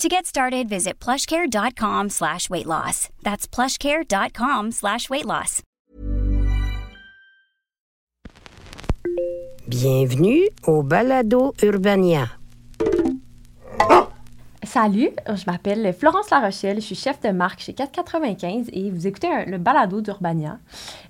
To get started, visit plushcare.com slash weight loss. That's plushcare.com slash weight loss. Bienvenue au Balado Urbania. Salut, je m'appelle Florence Larochelle, je suis chef de marque chez 495 et vous écoutez un- le balado d'Urbania.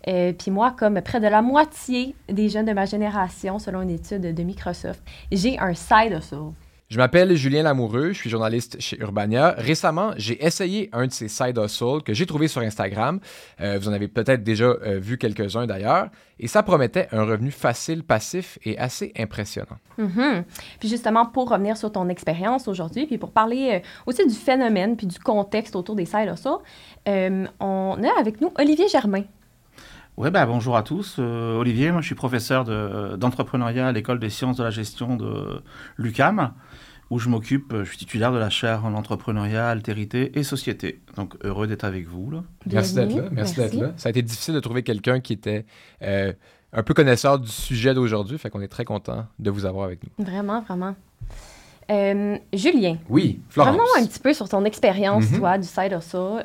Euh, Puis moi, comme près de la moitié des jeunes de ma génération, selon une étude de Microsoft, j'ai un side hustle. Je m'appelle Julien Lamoureux, je suis journaliste chez Urbania. Récemment, j'ai essayé un de ces side hustles que j'ai trouvé sur Instagram. Euh, vous en avez peut-être déjà euh, vu quelques-uns d'ailleurs. Et ça promettait un revenu facile, passif et assez impressionnant. Mhm. Puis justement, pour revenir sur ton expérience aujourd'hui, puis pour parler euh, aussi du phénomène puis du contexte autour des side hustles, euh, on a avec nous Olivier Germain. Ouais, bah, bonjour à tous. Euh, Olivier, moi je suis professeur de- d'entrepreneuriat à l'école des sciences de la gestion de l'UCAM, où je m'occupe, je suis titulaire de la chaire en entrepreneuriat, altérité et société. Donc heureux d'être avec vous. Là. Merci d'être là. Merci, d'être là. Ça a été difficile de trouver quelqu'un qui était euh, un peu connaisseur du sujet d'aujourd'hui. Fait qu'on est très content de vous avoir avec nous. Vraiment, vraiment. Euh, Julien, Oui, Florence. revenons un petit peu sur ton expérience, Mhm. toi, du side hustle.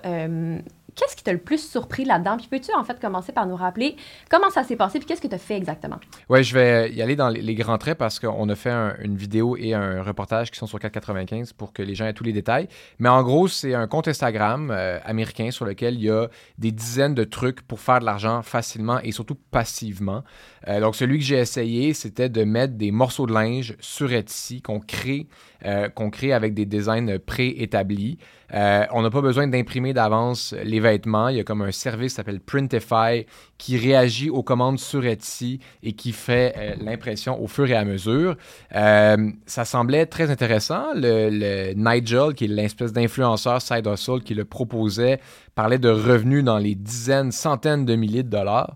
Qu'est-ce qui t'a le plus surpris là-dedans? Puis peux-tu en fait commencer par nous rappeler comment ça s'est passé puis qu'est-ce que tu as fait exactement? Ouais, je vais y aller dans les, grands traits parce qu'on a fait un- une vidéo et un reportage qui sont sur 495 pour que les gens aient tous les détails. Mais en gros, c'est un compte Instagram euh, américain sur lequel il y a des dizaines de trucs pour faire de l'argent facilement et surtout passivement. Euh, donc, celui que j'ai essayé, c'était de mettre des morceaux de linge sur Etsy qu'on crée, euh, qu'on crée avec des designs préétablis. Euh, on n'a pas besoin d'imprimer d'avance les vêtements. Il y a comme un service qui s'appelle Printify qui réagit aux commandes sur Etsy et qui fait euh, l'impression au fur et à mesure. Euh, ça semblait très intéressant. Le, Nigel, qui est l'espèce d'influenceur side hustle qui le proposait, parlait de revenus dans les dizaines, centaines de milliers de dollars.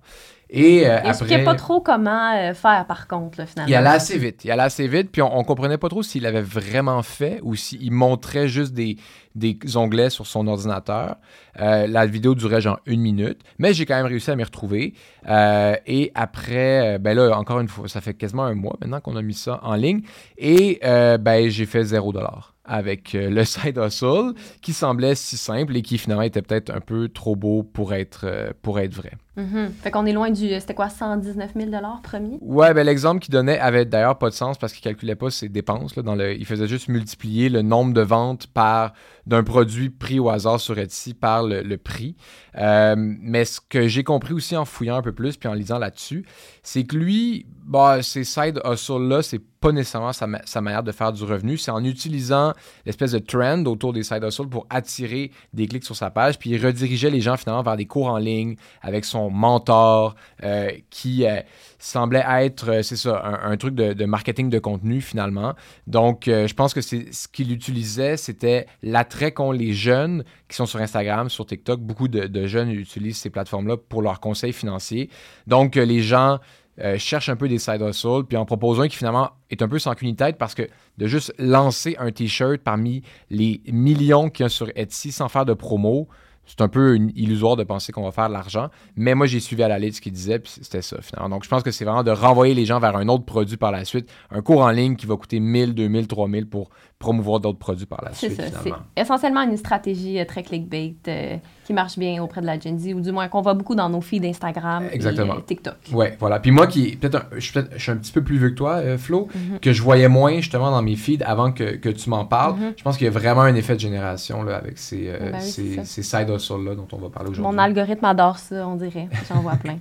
Et euh, Il après... pas trop comment euh, faire par contre, là, finalement. Il allait assez vite. Il allait assez vite, puis on, on comprenait pas trop s'il avait vraiment fait ou s'il montrait juste des, des onglets sur son ordinateur. Euh, la vidéo durait genre une minute, mais j'ai quand même réussi à m'y retrouver. Euh, et après, ben là, encore une fois, ça fait quasiment un mois maintenant qu'on a mis ça en ligne. Et ben, j'ai fait zéro dollar avec le side hustle qui semblait si simple et qui finalement était peut-être un peu trop beau pour être, pour être vrai. Mhm. Fait qu'on est loin du. C'était quoi, 119 000 promis? Ouais, ben l'exemple qu'il donnait avait d'ailleurs pas de sens parce qu'il calculait pas ses dépenses. Là, dans le, il faisait juste multiplier le nombre de ventes par d'un produit pris au hasard sur Etsy par le, prix. Euh, mais ce que j'ai compris aussi en fouillant un peu plus puis en lisant là-dessus, c'est que lui, bah, ces side hustles-là, c'est pas nécessairement sa, sa manière de faire du revenu. C'est en utilisant l'espèce de trend autour des side hustles pour attirer des clics sur sa page. Puis il redirigeait les gens finalement vers des cours en ligne avec son mentor euh, qui euh, semblait être, euh, c'est ça, un, truc de, marketing de contenu finalement. Donc, je pense que ce qu'il utilisait, c'était l'attrait qu'ont les jeunes qui sont sur Instagram, sur TikTok. Beaucoup de, jeunes utilisent ces plateformes-là pour leurs conseils financiers. Donc, les gens euh, cherchent un peu des side hustles, puis en proposant un qui finalement est un peu sans qu'une tête parce que de juste lancer un t-shirt parmi les millions qu'il y a sur Etsy sans faire de promo, c'est un peu illusoire de penser qu'on va faire de l'argent. Mais moi, j'ai suivi à la lettre ce qu'il disait, puis c'était ça finalement. Donc, je pense que c'est vraiment de renvoyer les gens vers un autre produit par la suite. Un cours en ligne qui va coûter 1000, 2000, 3000 pour promouvoir d'autres produits par la C'est suite ça. C'est essentiellement une stratégie euh, très clickbait euh, qui marche bien auprès de la Gen Z, ou du moins qu'on voit beaucoup dans nos feeds Instagram Exactement. et euh, TikTok. Ouais, voilà. Puis moi, qui peut-être je suis peut-être je suis un petit peu plus vieux que toi, euh, Flo, Mhm. que je voyais moins justement dans mes feeds avant que, que tu m'en parles. Mhm. Je pense qu'il y a vraiment un effet de génération là, avec ces, Ben oui, ces, c'est ces side ressorts-là dont on va parler aujourd'hui. Mon algorithme adore ça, on dirait. J'en vois plein.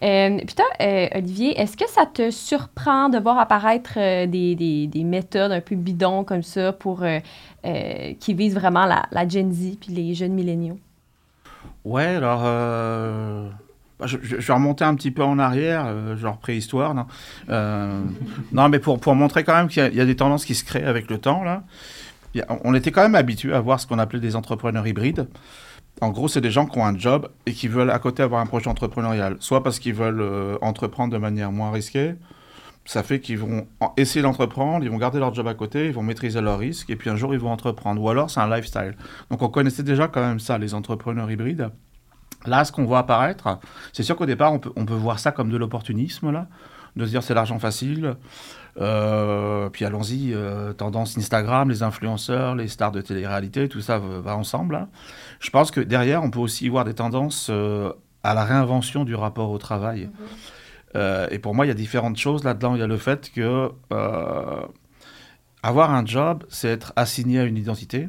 Puis toi, Olivier, est-ce que ça te surprend de voir apparaître des, des, des, méthodes un peu bidons comme ça pour, qui visent vraiment la, la, Gen Z puis les jeunes milléniaux? Ouais, alors... Bah, je, vais remonter un petit peu en arrière, genre préhistoire. Non, non mais pour, pour montrer quand même qu'il y, a des tendances qui se créent avec le temps. Là on était quand même habitué à voir ce qu'on appelait des entrepreneurs hybrides. En gros, c'est des gens qui ont un job et qui veulent à côté avoir un projet entrepreneurial. Soit parce qu'ils veulent euh, entreprendre de manière moins risquée. Ça fait qu'ils vont essayer d'entreprendre, ils vont garder leur job à côté, ils vont maîtriser leurs risques et puis un jour ils vont entreprendre. Ou alors c'est un lifestyle. Donc on connaissait déjà quand même ça, les entrepreneurs hybrides. Là, ce qu'on voit apparaître, c'est sûr qu'au départ, on peut, on peut voir ça comme de l'opportunisme, là, de se dire c'est l'argent facile, euh, puis allons-y, euh, tendance Instagram, les influenceurs, les stars de télé-réalité, tout ça va, ensemble. Je pense que derrière, on peut aussi voir des tendances euh, à la réinvention du rapport au travail. Mhm. Et pour moi, il y a différentes choses là-dedans. Il y a le fait que avoir un job, c'est être assigné à une identité.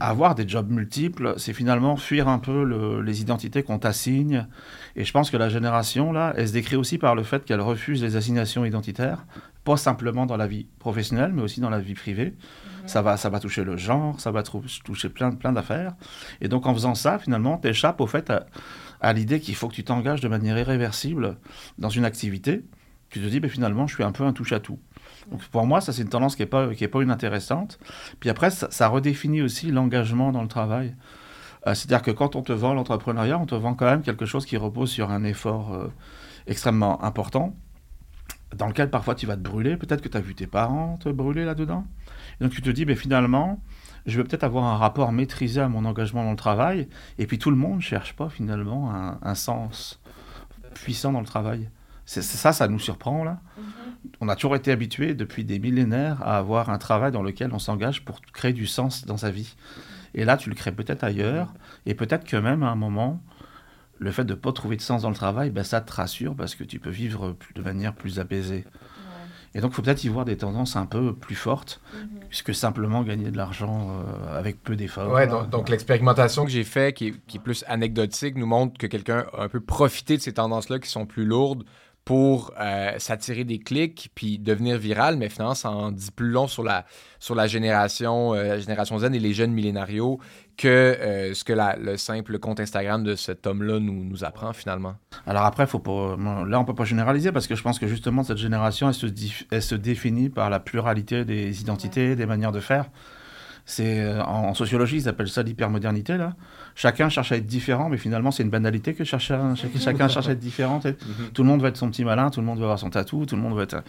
Avoir des jobs multiples, c'est finalement fuir un peu les identités qu'on t'assigne. Et je pense que la génération, là, elle se décrit aussi par le fait qu'elle refuse les assignations identitaires, pas simplement dans la vie professionnelle, mais aussi dans la vie privée. Mhm. Ça, va, ça va toucher le genre, ça va toucher plein, plein d'affaires. Et donc, en faisant ça, finalement, tu échappes au fait à, l'idée qu'il faut que tu t'engages de manière irréversible dans une activité. Tu te dis, ben, finalement, je suis un peu un touche-à-tout. Donc pour moi, ça c'est une tendance qui n'est pas, est pas inintéressante. Puis après, ça, redéfinit aussi l'engagement dans le travail. Euh, c'est-à-dire que quand on te vend l'entrepreneuriat, on te vend quand même quelque chose qui repose sur un effort euh, extrêmement important, dans lequel parfois tu vas te brûler. Peut-être que tu as vu tes parents te brûler là-dedans. donc tu te dis, mais finalement, je vais peut-être avoir un rapport maîtrisé à mon engagement dans le travail. Et puis tout le monde ne cherche pas finalement un, un, sens puissant dans le travail. C'est ça, ça nous surprend là. Mm-hmm on a toujours été habitué depuis des millénaires à avoir un travail dans lequel on s'engage pour créer du sens dans sa vie. Et là, tu le crées peut-être ailleurs, et peut-être que même à un moment, le fait de ne pas trouver de sens dans le travail, ben, ça te rassure parce que tu peux vivre de manière plus apaisée. Et donc, il faut peut-être y voir des tendances un peu plus fortes, mhm. puisque simplement gagner de l'argent euh, avec peu d'efforts. Ouais, donc, l'expérimentation que j'ai faite, qui, qui, est plus anecdotique, nous montre que quelqu'un a un peu profité de ces tendances-là qui sont plus lourdes pour euh, s'attirer des clics puis devenir viral, mais finalement, ça en dit plus long sur la, sur la génération, euh, génération Z et les jeunes millénarios que euh, ce que le simple compte Instagram de cet homme-là nous, nous apprend finalement. Alors après, faut pas, là, on peut pas généraliser parce que je pense que justement, cette génération, elle se, elle se définit par la pluralité des identités, des manières de faire. C'est en, sociologie, ils appellent ça l'hypermodernité là chacun cherche à être différent, mais finalement, c'est une banalité que chacun, chacun cherche à être différent. Mhm. Tout le monde va être son petit malin, tout le monde va avoir son tatou, tout le monde va être.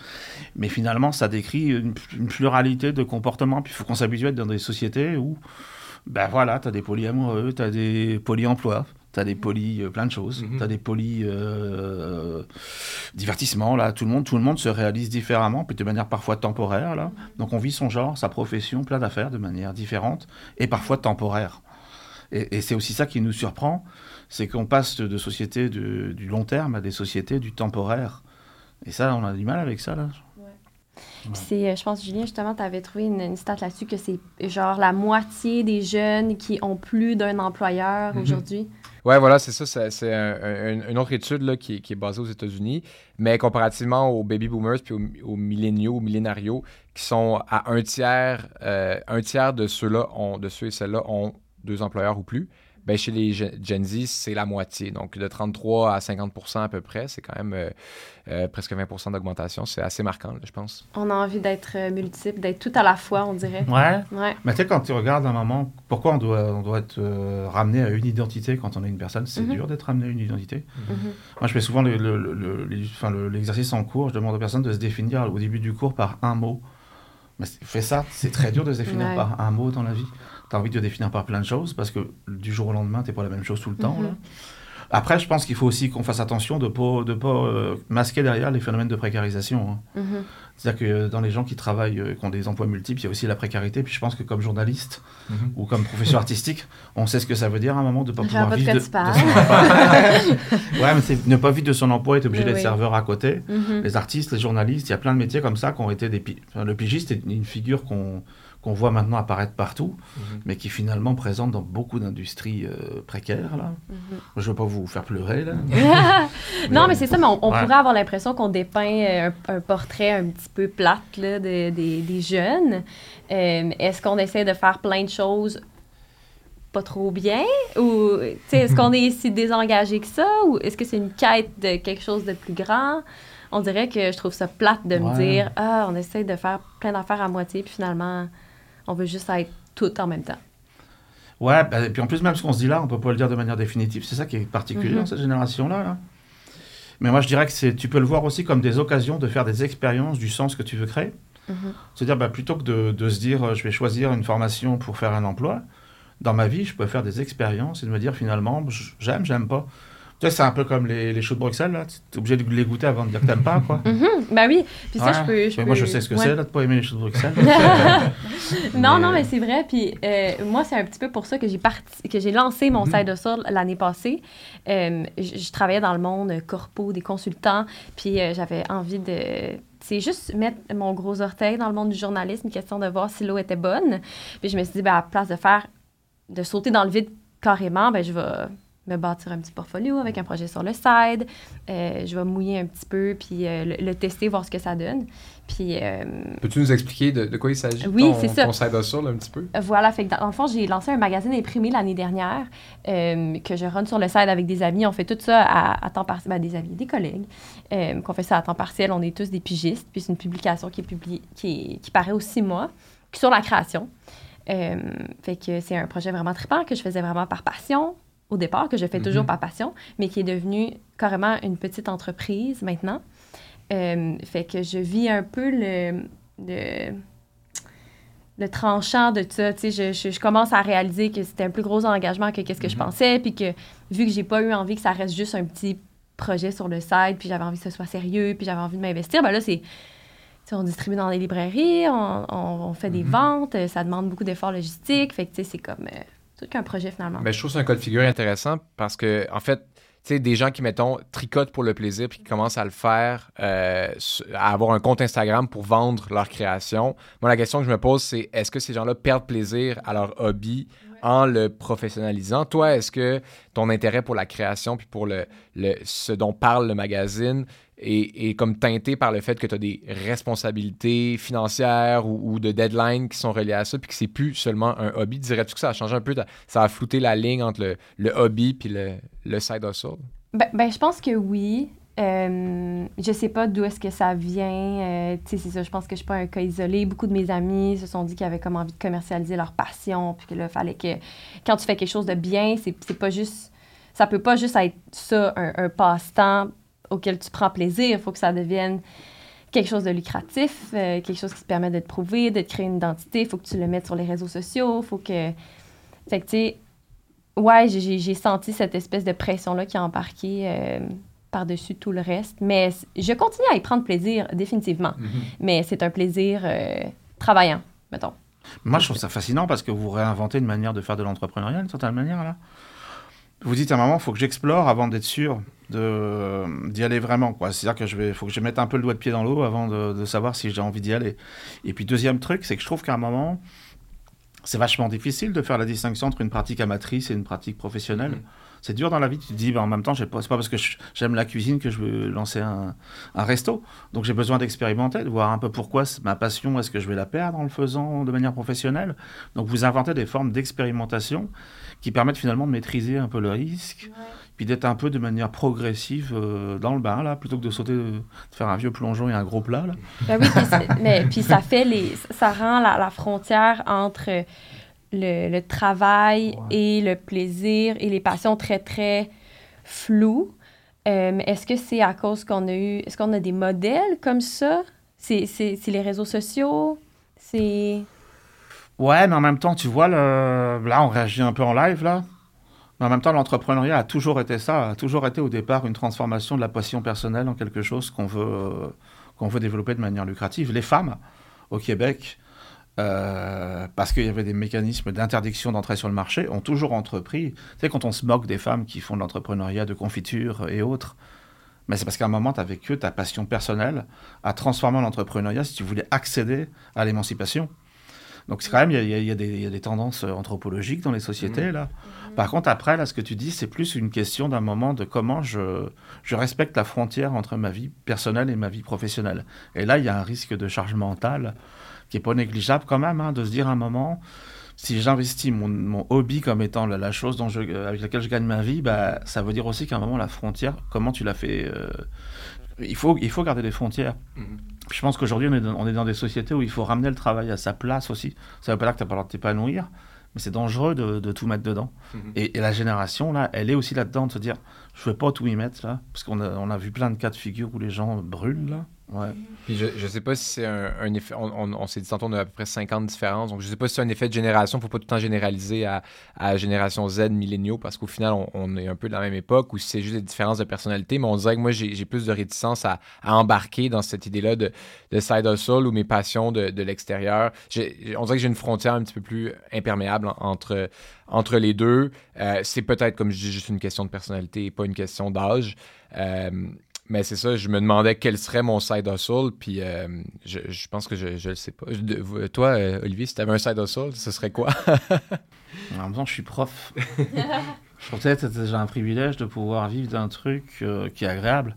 Mais finalement, ça décrit une, pluralité de comportements. Puis il faut qu'on s'habitue à être dans des sociétés où, ben voilà, tu as des polyamoureux, tu as des polyemplois, tu as des poly euh, plein de choses, mhm. tu as des poly euh, divertissements, là, tout le, monde, tout le monde se réalise différemment, puis de manière parfois temporaire, là. Donc on vit son genre, sa profession, plein d'affaires de manière différente, et parfois temporaire. Et, c'est aussi ça qui nous surprend, c'est qu'on passe de, sociétés du long terme à des sociétés du temporaire. Et ça, on a du mal avec ça, là. C'est, euh, je pense, Julien, justement, tu avais trouvé une, stat là-dessus que c'est genre la moitié des jeunes qui ont plus d'un employeur mhm. aujourd'hui. Oui, voilà, c'est ça. C'est une autre étude là, qui, qui, est basée aux États-Unis, mais comparativement aux baby boomers puis aux, milléniaux, aux millénarios, qui sont à un tiers, euh, un tiers de ceux-là, de ceux et celles-là ont deux employeurs ou plus, ben chez les Gen Z, c'est la moitié. Donc, de 33 à 50 à peu près, c'est quand même euh, euh, presque 20 d'augmentation. C'est assez marquant, je pense. On a envie d'être euh, multiple, d'être tout à la fois, on dirait. Ouais. ouais. Mais tu sais, quand tu regardes un moment, pourquoi on doit, on doit être ramené à une identité quand on est une personne? C'est mm-hmm. dur d'être ramené à une identité. Mm-hmm. Moi, je fais souvent l'exercice en cours. Je demande aux personnes de se définir au début du cours par un mot. Mais fais ça, c'est très dur de se définir par un mot dans la vie tu as envie de te définir par plein de choses parce que du jour au lendemain, tu n'es pas la même chose tout le temps. Mhm. Après, je pense qu'il faut aussi qu'on fasse attention de ne pas, de pas euh, masquer derrière les phénomènes de précarisation. Hein. Mhm. C'est-à-dire que dans les gens qui travaillent, euh, qui ont des emplois multiples, il y a aussi la précarité. Puis je pense que comme journaliste mhm. ou comme professeur artistique, on sait ce que ça veut dire à un moment de ne pas pouvoir vivre de, son emploi. ouais, mais c'est ne pas vivre de son emploi, être obligé d'être serveur à côté. Les artistes, les journalistes, il y a plein de métiers comme ça qui ont été des... le pigiste est une figure qu'on qu'on voit maintenant apparaître partout, Mhm. mais qui est finalement présente dans beaucoup d'industries euh, précaires. Là. Mhm. Je ne veux pas vous faire pleurer. Là. non, mais c'est ça, mais on, on Ouais. pourrait avoir l'impression qu'on dépeint euh, un, un portrait un petit peu plate là, de- des- des jeunes. Euh, est-ce qu'on essaie de faire plein de choses pas trop bien? Ou est-ce qu'on est si désengagé que ça? Ou est-ce que c'est une quête de quelque chose de plus grand? On dirait que je trouve ça plate de me dire Ah, on essaie de faire plein d'affaires à moitié, puis finalement, on veut juste être tout en même temps. Ouais, bah, et puis en plus, même ce qu'on se dit là, on peut pas le dire de manière définitive. C'est ça qui est particulier dans cette génération-là. là. Mais moi, je dirais que c'est, tu peux le voir aussi comme des occasions de faire des expériences du sens que tu veux créer. C'est-à-dire, bah, plutôt que de, de se dire, euh, je vais choisir une formation pour faire un emploi, dans ma vie, je peux faire des expériences et de me dire finalement, j'aime, j'aime pas. Tu sais, c'est un peu comme les, les choux de Bruxelles, là. Tu es obligé de les goûter avant de dire que t'aimes pas, quoi. Mhm. Ben oui, puis ça, Ouais. je peux. je Mais moi, je sais ce que ouais. c'est, là, de pas aimer les choux de Bruxelles. Non, Mais- non, mais c'est vrai. Puis euh, moi, c'est un petit peu pour ça que j'ai parti, que j'ai lancé mon Mhm. side hustle l'année passée. Euh, je, travaillais dans le monde corpo des consultants, puis euh, j'avais envie de. C'est juste mettre mon gros orteil dans le monde du journalisme, une question de voir si l'eau était bonne. Puis je me suis dit, ben, à la place de faire, de sauter dans le vide carrément, ben, je vais me bâtir un petit portfolio avec un projet sur le side. Euh, je vais mouiller un petit peu, puis euh, le, le tester, voir ce que ça donne. Puis euh, Peux-tu nous expliquer de, de quoi il s'agit? Oui, c'est ça. Ton side hustle, un petit peu? Voilà, fait que dans, dans le fond, j'ai lancé un magazine imprimé l'année dernière que je run sur le site avec des amis. On fait tout ça à, à temps partiel, ben, des amis, des collègues, qu'on fait ça à temps partiel. On est tous des pigistes. Puis c'est une publication qui est publiée, qui, est- qui paraît aux six mois, sur la création. Fait que c'est un projet vraiment trippant que je faisais vraiment par passion au départ, que je fais toujours Mhm. par passion, mais qui est devenu carrément une petite entreprise maintenant. Euh, fait que je vis un peu le, le, le tranchant de ça. Tu sais, je, je- je commence à réaliser que c'était un plus gros engagement que qu'est-ce que je Mhm. pensais, puis que vu que j'ai pas eu envie que ça reste juste un petit projet sur le site, puis j'avais envie que ce soit sérieux, puis j'avais envie de m'investir, ben là, c'est... On distribue dans les librairies, on, on- on fait des Mhm. ventes, ça demande beaucoup d'efforts logistiques. Fait que, tu sais, c'est comme euh, tout qu'un projet finalement. Ben, je trouve que c'est un cas de figure intéressant parce que, en fait, tu sais, des gens qui, mettons, tricotent pour le plaisir puis qui commencent à le faire, euh, à avoir un compte Instagram pour vendre leur création. Moi, la question que je me pose, c'est est-ce que ces gens-là perdent plaisir à leur hobby en le professionnalisant? Toi, est-ce que ton intérêt pour la création puis pour le, le- ce dont parle le magazine est, est comme teinté par le fait que tu as des responsabilités financières ou, de deadlines qui sont reliées à ça puis que c'est plus seulement un hobby? Dirais-tu que ça a changé un peu? Ça a flouté la ligne entre le, hobby puis le, side hustle? Ben, ben, je pense que oui. Euh, je sais pas d'où est-ce que ça vient. Euh, tu sais, c'est ça, je pense que je suis pas un cas isolé. Beaucoup de mes amis se sont dit qu'ils avaient comme envie de commercialiser leur passion, puis que là, fallait que quand tu fais quelque chose de bien, c'est pas juste... Ça peut pas juste être ça, un passe-temps auquel tu prends plaisir. Il faut que ça devienne quelque chose de lucratif, euh, quelque chose qui te permet de te prouver, de te créer une identité. Il faut que tu le mettes sur les réseaux sociaux. faut que... Fait que, tu sais, ouais, j'ai- senti cette espèce de pression-là qui a embarqué euh, par-dessus tout le reste. Mais je continue à y prendre plaisir, définitivement. Mais c'est un plaisir euh, travaillant, mettons. Moi, je trouve ça fascinant parce que vous réinventez une manière de faire de l'entrepreneuriat, d'une certaine manière, là. Vous dites à moment, il faut que j'explore avant d'être sûr d'y aller vraiment. C'est-à-dire que je vais, faut que je mette un peu le doigt de pied dans l'eau avant de, de savoir si j'ai envie d'y aller. Et puis, deuxième truc, c'est que je trouve qu'à un moment, c'est vachement difficile de faire la distinction entre une pratique amatrice et une pratique professionnelle. Mhm. C'est dur dans la vie. Tu te dis, bah, en même temps, c'est pas parce que j'aime la cuisine que je veux lancer un, un resto. Donc j'ai besoin d'expérimenter, de voir un peu pourquoi ma passion, est-ce que je vais la perdre en le faisant de manière professionnelle. Donc vous inventez des formes d'expérimentation qui permettent finalement de maîtriser un peu le risque, puis d'être un peu de manière progressive euh, dans le bain, là, plutôt que de sauter, de, de faire un vieux plongeon et un gros plat. Là. Ben oui, puis, mais, puis ça fait les... Ça rend la, la frontière entre le, le travail et le plaisir et les passions très, très floues. Euh, est-ce que c'est à cause qu'on a eu... Est-ce qu'on a des modèles comme ça? C'est c'est- c'est les réseaux sociaux? C'est... Ouais, mais en même temps, tu vois, le... là, on réagit un peu en live, là. Mais en même temps, l'entrepreneuriat a toujours été ça, a toujours été au départ une transformation de la passion personnelle en quelque chose qu'on veut, euh, qu'on veut développer de manière lucrative. Les femmes, au Québec, euh, parce qu'il y avait des mécanismes d'interdiction d'entrée sur le marché, ont toujours entrepris. Tu sais, quand on se moque des femmes qui font de l'entrepreneuriat de confiture et autres, mais c'est parce qu'à un moment, tu avais que ta passion personnelle à transformer l'entrepreneuriat si tu voulais accéder à l'émancipation. Donc c'est quand même, il y, y il y a des tendances euh, anthropologiques dans les sociétés, là. Par contre, après, là, ce que tu dis, c'est plus une question d'un moment de comment je, je respecte la frontière entre ma vie personnelle et ma vie professionnelle. Et là, il y a un risque de charge mentale qui est pas négligeable quand même, hein, de se dire à un moment, si j'investis mon, mon hobby comme étant la, la chose dont je, avec laquelle je gagne ma vie, bah, ça veut dire aussi qu'à un moment, la frontière, comment tu la fais euh, il, faut, il faut garder les frontières. Puis Je pense qu'aujourd'hui, on, est dans- on est dans des sociétés où il faut ramener le travail à sa place aussi. Ça veut pas dire que tu n'as pas le droit de t'épanouir, mais c'est dangereux de, de tout mettre dedans. et, et la génération, là, elle est aussi là-dedans de se dire je ne vais pas tout y mettre, là. Parce qu'on a, on a vu plein de cas de figure où les gens brûlent, là. Ouais. Puis je, je sais pas si c'est un, effet. On, on- s'est dit tantôt, on a à peu près 50 différences. Donc je sais pas si c'est un effet de génération. Faut pas tout le temps généraliser à, à génération Z, milléniaux, parce qu'au final, on, on est un peu de la même époque ou si c'est juste des différences de personnalité. Mais on dirait que moi, j'ai plus de réticence à, embarquer dans cette idée-là de, de side hustle ou mes passions de, de l'extérieur. On dirait que j'ai une frontière un petit peu plus imperméable en- entre, entre les deux. Euh, c'est peut-être, comme je dis, juste une question de personnalité et pas une question d'âge. Euh, mais c'est ça, je me demandais quel serait mon side hustle, puis euh, je, je pense que je, je le sais pas. Je- toi, euh, Olivier, si tu avais un side hustle, ce serait quoi? En même temps, je suis prof. je pensais que c'était déjà un privilège de pouvoir vivre d'un truc euh, qui est agréable.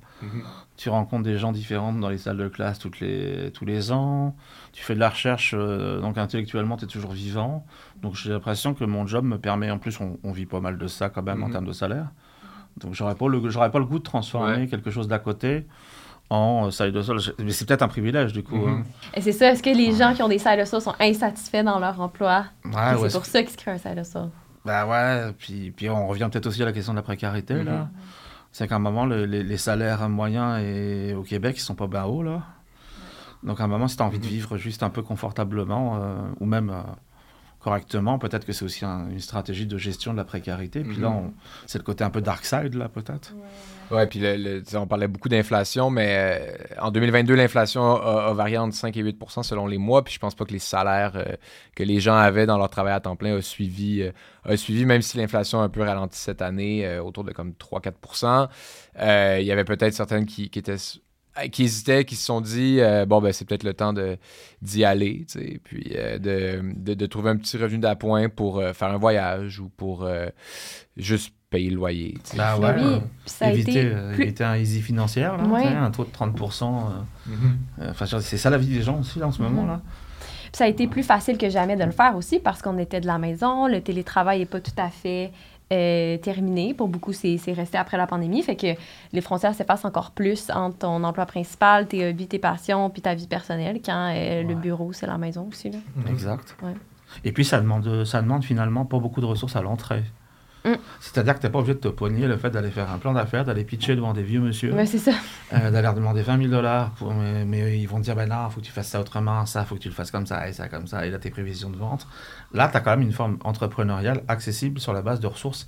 Tu rencontres des gens différents dans les salles de classe toutes les, tous les ans. Tu fais de la recherche, donc intellectuellement, tu es toujours vivant. Donc j'ai l'impression que mon job me permet, en plus, on, on vit pas mal de ça quand même en Mhm. termes de salaire. Donc j'aurais pas, le- j'aurais pas le goût de transformer Ouais. quelque chose d'à côté en euh, side hustle. Mais c'est peut-être un privilège du coup. Mhm. hein. Et c'est ça, est-ce que les gens qui ont des side hustles sont insatisfaits dans leur emploi? Ouais, c'est pour ça qu'ils se créent un side hustle. Bah ouais, puis, puis on revient peut-être aussi à la question de la précarité, là. C'est qu'à un moment, le- les, les salaires moyens et, au Québec, ils sont pas bien hauts, là. Donc à un moment, si tu as envie de vivre juste un peu confortablement, euh, ou même euh, correctement, peut-être que c'est aussi un- une stratégie de gestion de la précarité. Puis là, Mhm. c'est le côté un peu dark side, là, peut-être. Ouais, puis le- le- on parlait beaucoup d'inflation, mais euh, en 2022, l'inflation a, a varié entre 5 et 8% selon les mois, puis je pense pas que les salaires euh, que les gens avaient dans leur travail à temps plein a suivi, euh, a suivi même si l'inflation a un peu ralenti cette année, euh, autour de comme 3-4% Euh, Il y avait peut-être certaines qui, qui étaient qui hésitaient, qui se sont dit euh, bon ben c'est peut-être le temps de d'y aller, tu sais, puis euh, de, de, de trouver un petit revenu d'appoint pour euh, faire un voyage ou pour euh, juste payer le loyer. tu sais. Ouais, oui, a éviter, été plus- éviter un easy financière, là, Ouais. un taux de 30%. euh, Mhm. euh, Enfin, je veux dire, c'est ça la vie des gens aussi, là, en ce moment, là. Puis ça a été plus facile que jamais de le faire aussi parce qu'on était de la maison, le télétravail n'est pas tout à fait euh, terminé. Pour beaucoup, c'est c'est resté après la pandémie. Fait que les frontières s'effacent encore plus entre ton emploi principal, tes hobbies, tes passions, puis ta vie personnelle quand euh, le bureau, c'est la maison aussi. Là. Exact. Ouais. Et puis ça demande, ça demande finalement pas beaucoup de ressources à l'entrée. Mm. C'est-à-dire que tu n'es pas obligé de te poigner le fait d'aller faire un plan d'affaires, d'aller pitcher devant des vieux monsieur, Ouais, c'est ça. euh, d'aller demander 20 000 dollars, mais, mais ils vont te dire ben non, faut que tu fasses ça autrement, ça, faut que tu le fasses comme ça, et ça comme ça, et là tes prévisions de vente. Là, tu as quand même une forme entrepreneuriale accessible sur la base de ressources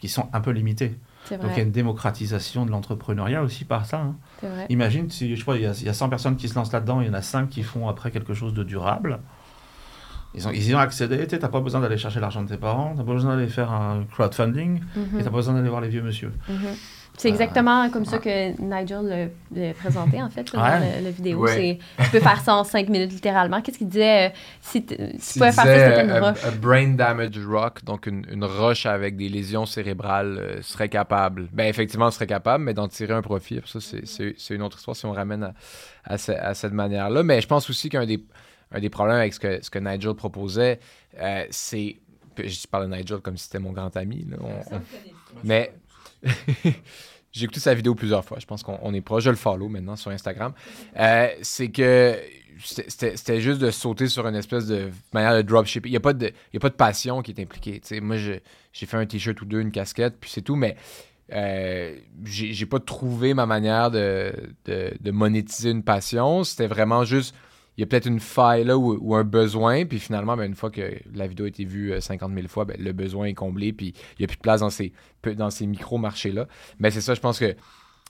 qui sont un peu limitées. Donc il y a une démocratisation de l'entrepreneuriat aussi par ça. hein. Vrai. Imagine, si, je pas, il y, il y a 100 personnes qui se lancent là-dedans, il y en a 5 qui font après quelque chose de durable. Ils, ont, ils y ont accédé, tu n'as pas besoin d'aller chercher l'argent de tes parents, tu n'as pas besoin d'aller faire un crowdfunding, Mhm. et tu pas besoin d'aller voir les vieux monsieur. Mhm. C'est exactement comme ça que Nigel le, le présentait, en fait, Ouais. dans le- la vidéo. Ouais. C'est- Tu peux faire ça en cinq minutes, littéralement. Qu'est-ce qu'il disait? euh, si t- tu pouvais faire ça, c'était une euh, roche. a, a brain damage rock, donc une, une roche avec des lésions cérébrales euh, serait capable. Ben effectivement, serait capable, mais d'en tirer un profit. Ça, c'est- c'est c'est une autre histoire si on ramène à, à, ce- à cette manière-là. Mais je pense aussi qu'un des, un des problèmes avec ce que, ce que Nigel proposait, euh, c'est. Je parle de Nigel comme si c'était mon grand ami. là. On- on- mais j'ai écouté sa vidéo plusieurs fois. Je pense qu'on on est proche. Je le follow maintenant sur Instagram. Euh, c'est que c'était- juste de sauter sur une espèce de manière de dropship. Il n'y a, pas de- y a pas de passion qui est impliquée. tu sais. Moi, j'ai fait un t-shirt ou deux, une casquette, puis c'est tout, mais euh, j'ai j'ai pas trouvé ma manière de, de- de monétiser une passion. C'était vraiment juste, il y a peut-être une faille là ou, un besoin, puis finalement, ben, une fois que la vidéo a été vue euh, 50 000 fois, ben, le besoin est comblé, puis il n'y a plus de place dans ces, dans ces micro-marchés-là. Mais c'est ça, je pense que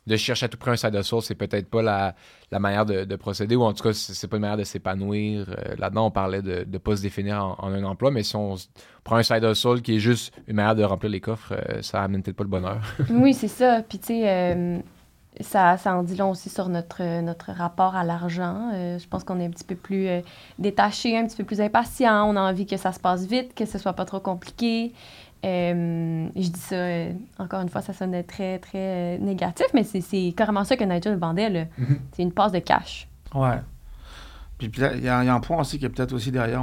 de chercher à tout prix un side hustle, c'est peut-être pas la, la manière de, de procéder, ou en tout cas, c'est pas une manière de s'épanouir. Euh, Là-dedans, on parlait de ne pas se définir en, un emploi, mais si on prend un side hustle qui est juste une manière de remplir les coffres, euh, ça amène peut-être pas le bonheur. Oui, c'est ça. Puis, tu sais, euh, ça, ça en dit long aussi sur notre, notre rapport à l'argent. Euh, je pense qu'on est un petit peu plus euh, détaché, un petit peu plus impatient. On a envie que ça se passe vite, que ce soit pas trop compliqué. Euh, je dis ça, encore une fois, ça sonne très, très négatif, mais c'est- c'est carrément ça que Nigel vendait. là. Mhm. C'est une passe de cash. Ouais. Puis il y, a il y a un point aussi qui est peut-être aussi derrière,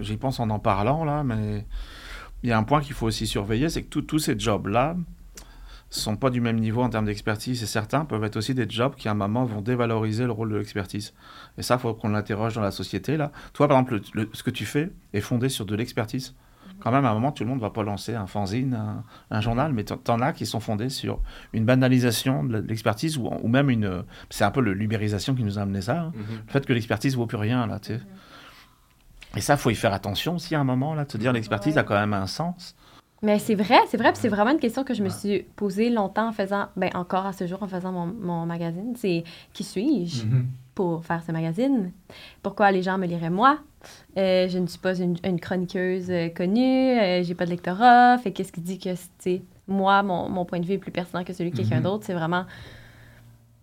j'y pense en en parlant là, mais il y a un point qu'il faut aussi surveiller, c'est que tous ces jobs-là sont pas du même niveau en termes d'expertise et certains peuvent être aussi des jobs qui à un moment vont dévaloriser le rôle de l'expertise. Et ça, il faut qu'on l'interroge dans la société là. Toi, par exemple, le- le- ce que tu fais est fondé sur de l'expertise. Quand même, à un moment, tout le monde va pas lancer un fanzine, un, un journal, mais t'en- t'en as qui sont fondés sur une banalisation de l'expertise ou, ou même une... C'est un peu l'ubérisation qui nous a amené ça. hein le fait que l'expertise vaut plus rien là tu sais. et ça faut y faire attention aussi à un moment là de se dire l'expertise a quand même un sens Mais c'est vrai, c'est vrai, puis c'est vraiment une question que je me suis posée longtemps en faisant, ben encore à ce jour en faisant mon, mon magazine. C'est qui suis-je Mhm. pour faire ce magazine? Pourquoi les gens me liraient moi? Euh, je ne suis pas une, une chroniqueuse euh, connue, euh, j'ai pas de lectorat, fait qu'est-ce qui dit que, tu sais, moi, mon, mon point de vue est plus pertinent que celui de quelqu'un Mhm. d'autre? C'est vraiment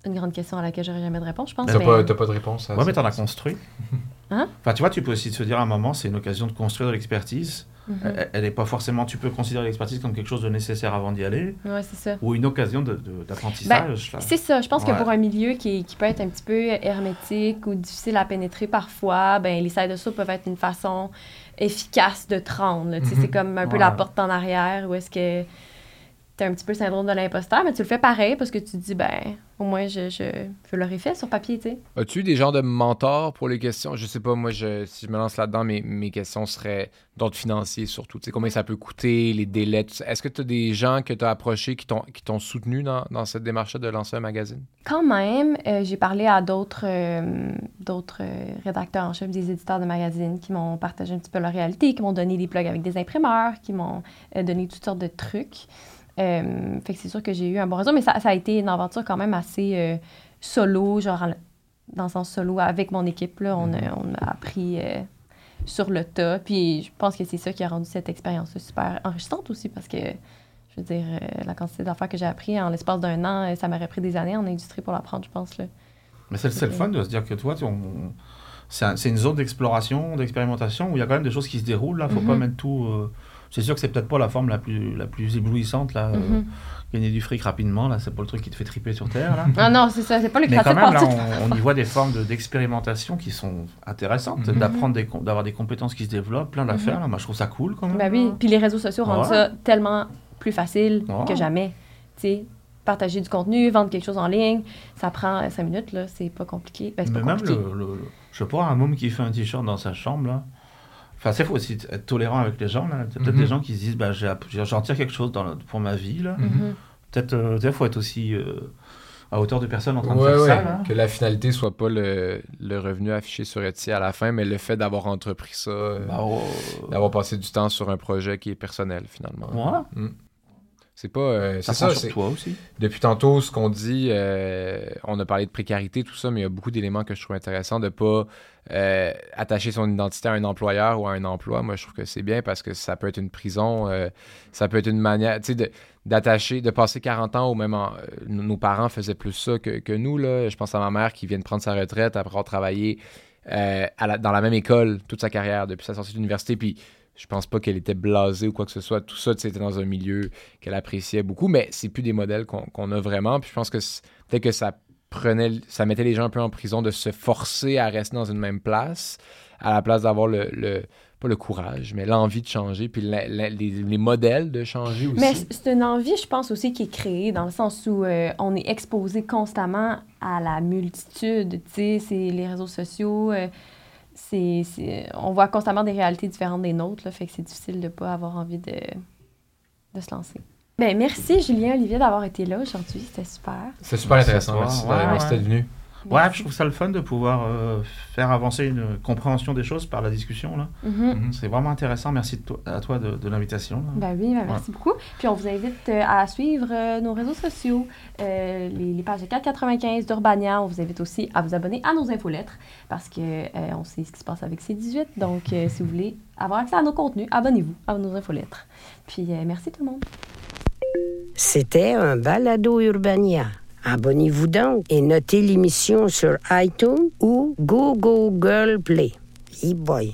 une grande question à laquelle j'aurais jamais de réponse, je pense. T'as mais- pas, t'as pas de réponse à ouais ça? mais t'en as construit Hein? enfin tu vois tu peux aussi te dire à un moment c'est une occasion de construire de l'expertise Mhm. Elle- elle est pas forcément tu peux considérer l'expertise comme quelque chose de nécessaire avant d'y aller Ouais, c'est ça. ou une occasion d'apprentissage là. C'est ça. Je pense que pour un milieu qui, qui peut être un petit peu hermétique ou difficile à pénétrer parfois, ben les sides de soupe peuvent être une façon efficace de te rendre. sais, Mhm. C'est comme un peu Ouais. la porte en arrière où est-ce que tu un petit peu le syndrome de l'imposteur, mais tu le fais pareil parce que tu te dis, ben, au moins, je, je, je l'aurais fait sur papier, tu sais. As-tu des genres de mentors pour les questions? Je sais pas, moi, je, si je me lance là-dedans, mes, mes questions seraient d'ordre financier surtout. Tu sais, combien ça peut coûter, les délais, tout ça. Est-ce que tu as des gens que tu as approchés qui t'ont, soutenu dans, dans cette démarche de lancer un magazine? Quand même, euh, j'ai parlé à d'autres euh, d'autres euh, rédacteurs en chef, des éditeurs de magazines qui m'ont partagé un petit peu leur réalité, qui m'ont donné des plugs avec des imprimeurs, qui m'ont donné toutes sortes de trucs. Euh, fait que c'est sûr que j'ai eu un bon réseau, mais ça, ça a été une aventure quand même assez euh, solo, genre en- dans le sens solo avec mon équipe. Là, on, a, on a appris euh, sur le tas. Puis je pense que c'est ça qui a rendu cette expérience super enrichissante aussi parce que je veux dire, la quantité d'affaires que j'ai appris en l'espace d'un an, ça m'aurait pris des années en industrie pour l'apprendre, je pense. Là. mais c'est le fun de se dire que toi tu- on- c'est un- c'est une zone d'exploration d'expérimentation où il y a quand même des choses qui se déroulent là faut pas Mhm. mettre tout c'est sûr que c'est peut-être pas la forme la plus la plus éblouissante là euh, Mhm. gagner du fric rapidement là c'est pas le truc qui te fait triper sur terre là Ah non, c'est ça, c'est pas le Mais quand même, là, on, on y voit des formes de- d'expérimentation qui sont intéressantes, Mhm. d'apprendre des, com- d'avoir des compétences qui se développent, plein d'affaires. là. Moi, je trouve ça cool quand même. Ben oui, puis les réseaux sociaux rendent Ouais. ça tellement plus facile Ouais. que jamais. Tu sais, partager du contenu, vendre quelque chose en ligne, ça prend cinq minutes, là, c'est pas compliqué. Ben, c'est Mais pas même, le- je sais pas, un môme qui fait un t-shirt dans sa chambre, là. Enfin, c'est faut aussi être tolérant avec les gens, là. Il y a peut-être Mhm. des gens qui se disent, bah, j'en tire quelque chose dans le- pour ma vie, là. Mhm. Peut-être, euh, il faut être aussi euh, à hauteur de personne en train de faire ouais. ça, là. Que la finalité soit pas le, le revenu affiché sur Etsy à la fin, mais le fait d'avoir entrepris ça, euh, Bah, oh, d'avoir passé du temps sur un projet qui est personnel finalement. ouais. C'est pas. euh, Ça ça, sur toi aussi. Depuis tantôt, ce qu'on dit, euh, on a parlé de précarité, tout ça, mais il y a beaucoup d'éléments que je trouve intéressants de pas euh, attacher son identité à un employeur ou à un emploi. Moi, je trouve que c'est bien parce que ça peut être une prison, euh, ça peut être une manière, tu sais, d'attacher, de passer 40 ans au même... en- nos parents faisaient plus ça que, que nous, là. Je pense à ma mère qui vient de prendre sa retraite après avoir travaillé à la- dans la même école toute sa carrière depuis sa sortie de l'université, puis je pense pas qu'elle était blasée ou quoi que ce soit. Tout ça, c'était dans un milieu qu'elle appréciait beaucoup, mais c'est plus des modèles qu'on qu'on a vraiment. Puis je pense que peut-être que ça prenait, ça mettait les gens un peu en prison de se forcer à rester dans une même place, à la place d'avoir le, le- pas le courage, mais l'envie de changer, puis la- la- les, les modèles de changer aussi. Mais c'est une envie, je pense aussi, qui est créée dans le sens où euh, on est exposé constamment à la multitude. Tu sais, c'est les réseaux sociaux. euh, c'est, c'est- on voit constamment des réalités différentes des nôtres, là, fait que c'est difficile de ne pas avoir envie de, de se lancer. Ben, merci Julien Olivier d'avoir été là aujourd'hui, c'était super. c'est super intéressant. Merci Merci, Ouais, d'être venu. Ouais, Merci. je trouve ça le fun de pouvoir euh, faire avancer une compréhension des choses par la discussion, là. Mhm. C'est vraiment intéressant. Merci de à toi de, de l'invitation. Ben oui, ben merci beaucoup. Puis on vous invite euh, à suivre euh, nos réseaux sociaux, euh, les, les pages de 495 d'Urbania. On vous invite aussi à vous abonner à nos infolettres parce que euh, on sait ce qui se passe avec C18. Donc, euh, si vous voulez avoir accès à nos contenus, abonnez-vous à nos infolettres. Puis euh, merci tout le monde. C'était un balado Urbania, Abonnez-vous donc et notez l'émission sur iTunes ou Google Play. E-boy.